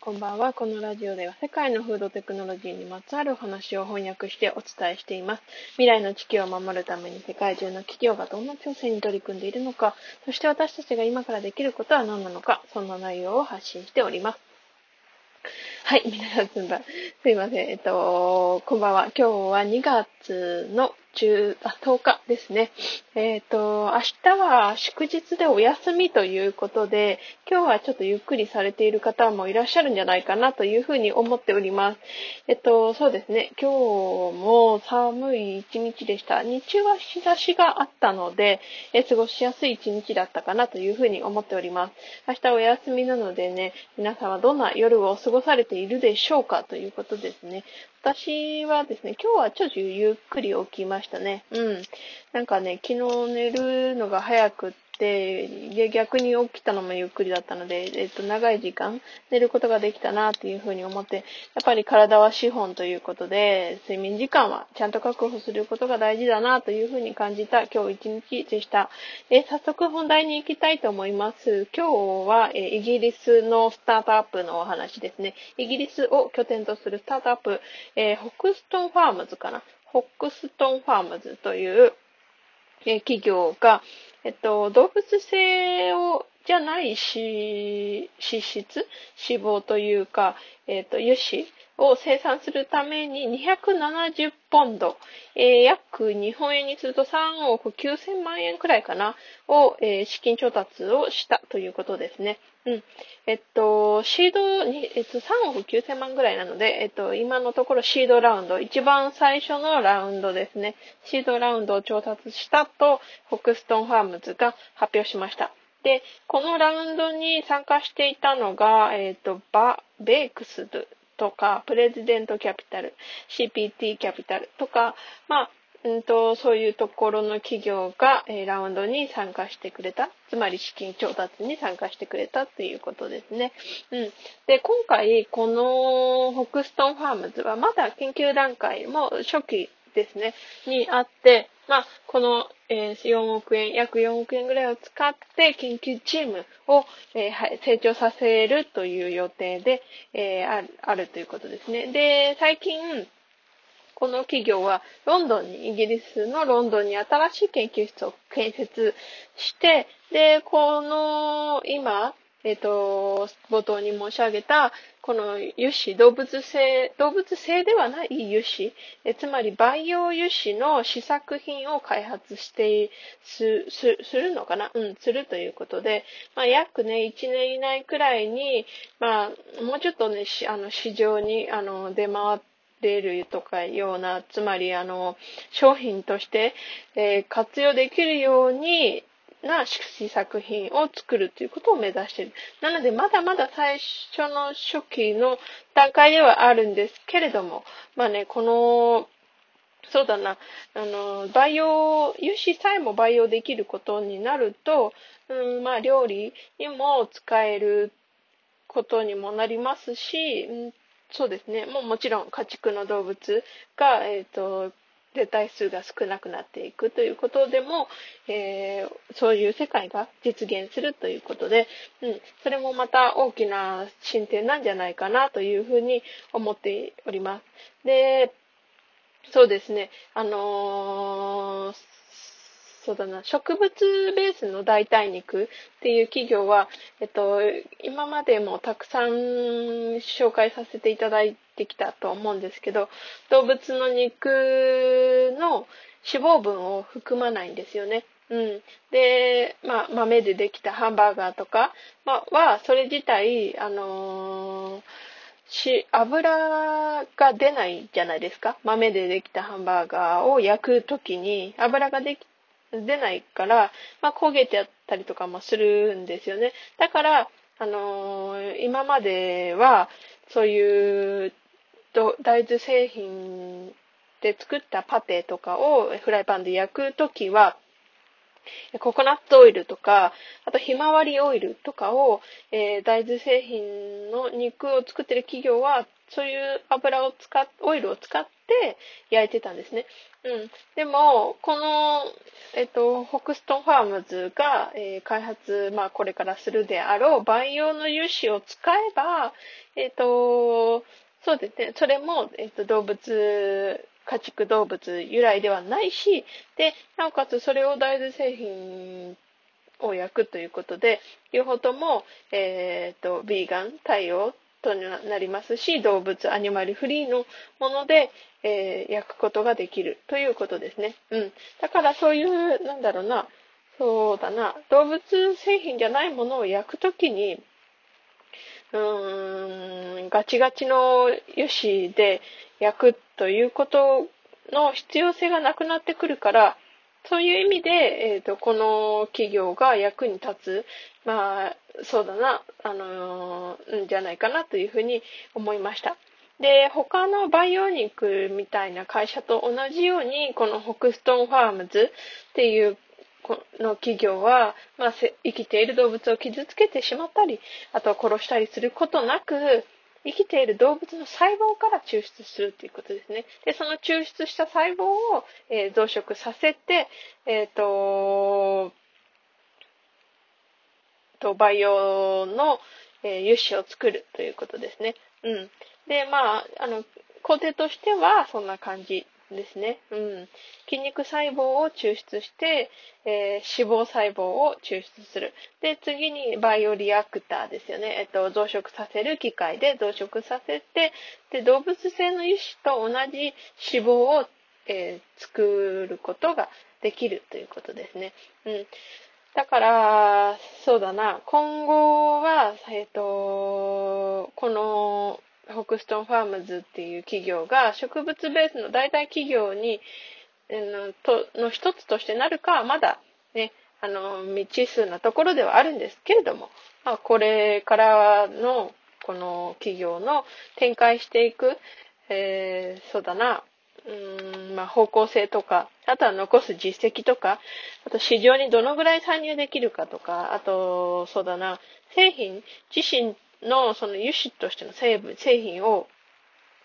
こんばんは。このラジオでは世界のフードテクノロジーにまつわるお話を翻訳してお伝えしています。未来の地球を守るために世界中の企業がどんな挑戦に取り組んでいるのか、そして私たちが今からできることは何なのか、そんな内容を発信しております。はい、皆さんすいません。えっと、こんばんは。今日は2月の10あ10日ですね。えっ、ー、と、明日は祝日でお休みということで、今日はちょっとゆっくりされている方もいらっしゃるんじゃないかなというふうに思っております。えっと、そうですね。今日も寒い一日でした。日中は日差しがあったので、え過ごしやすい一日だったかなというふうに思っております。明日お休みなのでね、皆さんはどんな夜を過ごされているでしょうかということですね。私はですね、今日はちょっとゆっくり起きましたね。うん。なんかね、昨日寝るのが早くって、で、逆に起きたのもゆっくりだったので、えっと、長い時間寝ることができたなっていうふうに思って、やっぱり体は資本ということで、睡眠時間はちゃんと確保することが大事だなというふうに感じた今日一日でした。え早速本題に行きたいと思います。今日は、えイギリスのスタートアップのお話ですね。イギリスを拠点とするスタートアップ、えー、ホクストンファームズかな？ホックストンファームズという、え企業が、えっと、動物性をじゃない脂質？脂肪というか、えっと、油脂を生産するために270ポンド、えー、約日本円にすると3億9000万円くらいかな、を、えー、資金調達をしたということですね。うん。えっと、シードに、えっと、3億9000万ぐらいなので、えっと、今のところシードラウンド、一番最初のラウンドですね。シードラウンドを調達したと、 Hoxton Farms が発表しました。で、このラウンドに参加していたのが、えっと、バ、ベイクスとか、プレジデントキャピタル、CPT キャピタルとか、まあ、うんと、そういうところの企業が、えー、ラウンドに参加してくれた。つまり資金調達に参加してくれたということですね。うん。で、今回、この Hoxton Farms はまだ研究段階も初期ですね、にあって、まあ、この、え、4億円、約4億円ぐらいを使って研究チームを、えー、成長させるという予定で、えー、あるということですね。で、最近、この企業はロンドンに、イギリスのロンドンに新しい研究室を建設して、で、この今、えっ、ー、と、冒頭に申し上げた、この油脂、動物性、動物性ではない油脂、えつまり培養油脂の試作品を開発してす、す、するのかな？うん、するということで、まあ、約ね、1年以内くらいに、まあ、もうちょっとね、あの、市場に、あの、出回って、ているとかような、つまりあの、商品として、えー、活用できるようにな試作品を作るということを目指している。なので、まだまだ最初の初期の段階ではあるんですけれども、まあね、この、そうだな、あの、培養、油脂さえも培養できることになると、うん、まあ、料理にも使えることにもなりますし、うんそうですね。もうもちろん家畜の動物が、えっ、ー、と、で体数が少なくなっていくということでも、えー、そういう世界が実現するということで、うん、それもまた大きな進展なんじゃないかなというふうに思っております。で、そうですね、あのーそうだな、植物ベースの代替肉っていう企業は、えっと、今までもたくさん紹介させていただいてきたと思うんですけど、動物の肉の脂肪分を含まないんですよね。うん。で、まあ、豆でできたハンバーガーとか、ま、は、それ自体、あのーし、油が出ないじゃないですか。豆でできたハンバーガーを焼くときに油ができ出ないから、まあ、焦げてあったりとかもするんですよね。だから、あのー、今までは、そういう大豆製品で作ったパテとかをフライパンで焼くときは、ココナッツオイルとか、あとひまわりオイルとかを、えー、大豆製品の肉を作ってる企業はそういう油を使っ、オイルを使って焼いてたんですね。うん。でも、この、えっと、ホクストンファームズが、えー、開発、まあ、これからするであろう培養の油脂を使えば、えっと、そうですね。それも、えっと、動物、家畜動物由来ではないし、で、なおかつそれを大豆製品を焼くということで、両方とも、えっ、と、ビーガン対応となりますし、動物、アニマルフリーのもので、えー、焼くことができるということですね。うん。だからそういう、なんだろうな、そうだな、動物製品じゃないものを焼くときに、うーん、ガチガチの油脂で焼くということの必要性がなくなってくるから、そういう意味で、えっ、ー、と、この企業が役に立つ、まあ、そうだな、あのー、んじゃないかなというふうに思いました。で、他の培養肉みたいな会社と同じように、このホクストンファームズっていうこの企業は、まあ、生きている動物を傷つけてしまったり、あとは殺したりすることなく、生きている動物の細胞から抽出するということですね。で、その抽出した細胞を、えー、増殖させて、えっ、ー、と、と培養の、えー、油脂を作るということですね。うん。で、まあ、あの、工程としてはそんな感じですね。うん。筋肉細胞を抽出して、えー、脂肪細胞を抽出する。で、次にバイオリアクターですよね。えっと、増殖させる機械で増殖させて、で、動物性の油脂と同じ脂肪を、えー、作ることができるということですね。うん。だから、そうだな、今後は、えっと、この、ホクストンファームズっていう企業が植物ベースの代替企業に、のとの一つとしてなるかはまだね、あの、未知数なところではあるんですけれども、まあ、これからのこの企業の展開していく、えー、そうだな、うん、まあ、方向性とか、あとは残す実績とか、あと市場にどのぐらい参入できるかとか、あと、そうだな、製品自身のその油脂としての成分、製品を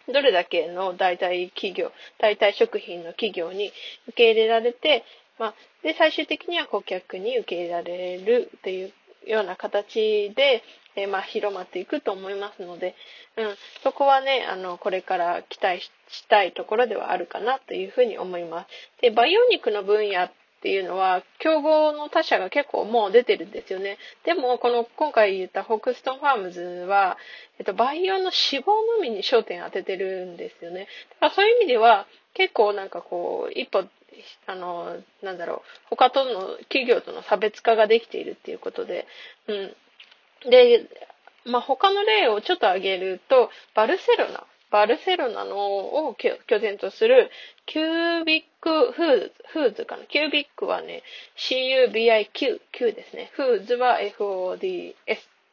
どれだけの代替企業、代替食品の企業に受け入れられて、まあ、で、最終的には顧客に受け入れられるっていうような形で、えー、まあ、広まっていくと思いますので、うん、そこはね、あの、これから期待したいところではあるかなというふうに思います。で、培養肉の分野っていうのは、競合の他社が結構もう出てるんですよね。でも、この今回言ったホクストンファームズは、えっと、培養の脂肪のみに焦点当ててるんですよね。だからそういう意味では、結構なんかこう、一歩、あの、なんだろう、他との、企業との差別化ができているっていうことで、うん。で、まあ、他の例をちょっと挙げると、バルセロナ。バルセロナのを拠点とする CUBIQ Foods、Foods かな？ CUBIQ はね、CUBIQ、Q ですね。 Foods は FOODS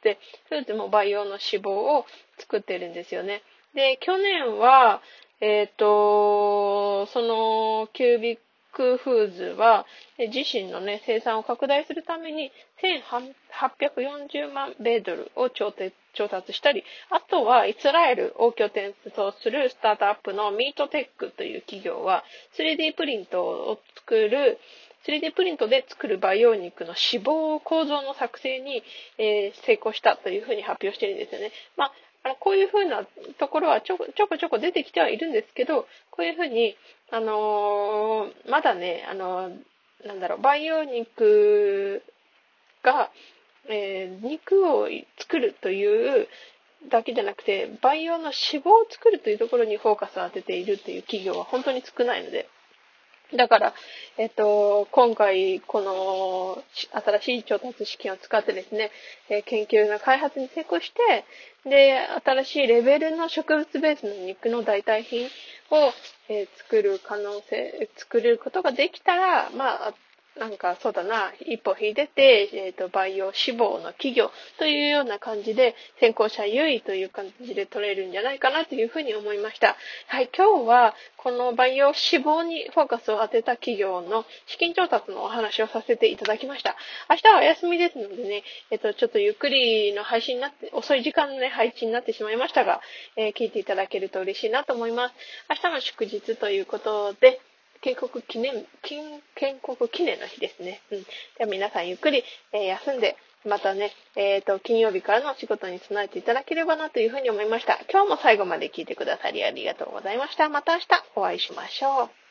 で、フーズも培養の脂肪を作ってるんですよね。で、去年は、えっ、ー、と、そのキュービックックフーズは、自身のね、生産を拡大するために、1840万米ドルを調達したり、あとはイスラエルを拠点とするスタートアップのミートテックという企業は、3D プリントを作る 3D プリントで作る培養肉の脂肪構造の作成に、えー、成功したというふうに発表しているんですよね。まあ、あのこういうふうなところはちょこちょこちょこ出てきてはいるんですけど、こういうふうに、あのー、まだね、あのー、なんだろう、培養肉が、えー、肉を作るというだけじゃなくて、培養の脂肪を作るというところにフォーカスを当てているという企業は本当に少ないので、だから、えっと、今回、この新しい調達資金を使ってですね、え研究の開発に成功して、で、新しいレベルの植物ベースの肉の代替品を、え作る可能性、作ることができたら、まあ、なんかそうだな、一歩引いてて、えっ、ー、と、培養脂肪の企業というような感じで、先行者優位という感じで取れるんじゃないかなというふうに思いました。はい、今日はこの培養脂肪にフォーカスを当てた企業の資金調達のお話をさせていただきました。明日はお休みですのでね、えっ、ー、と、ちょっとゆっくりの配信になって、遅い時間のね、配信になってしまいましたが、えー、聞いていただけると嬉しいなと思います。明日の祝日ということで、建国記念、建国記念の日ですね。うん。では皆さんゆっくり、えー、休んで、またね、えっ、ー、と、金曜日からのお仕事に備えていただければなというふうに思いました。今日も最後まで聞いてくださりありがとうございました。また明日お会いしましょう。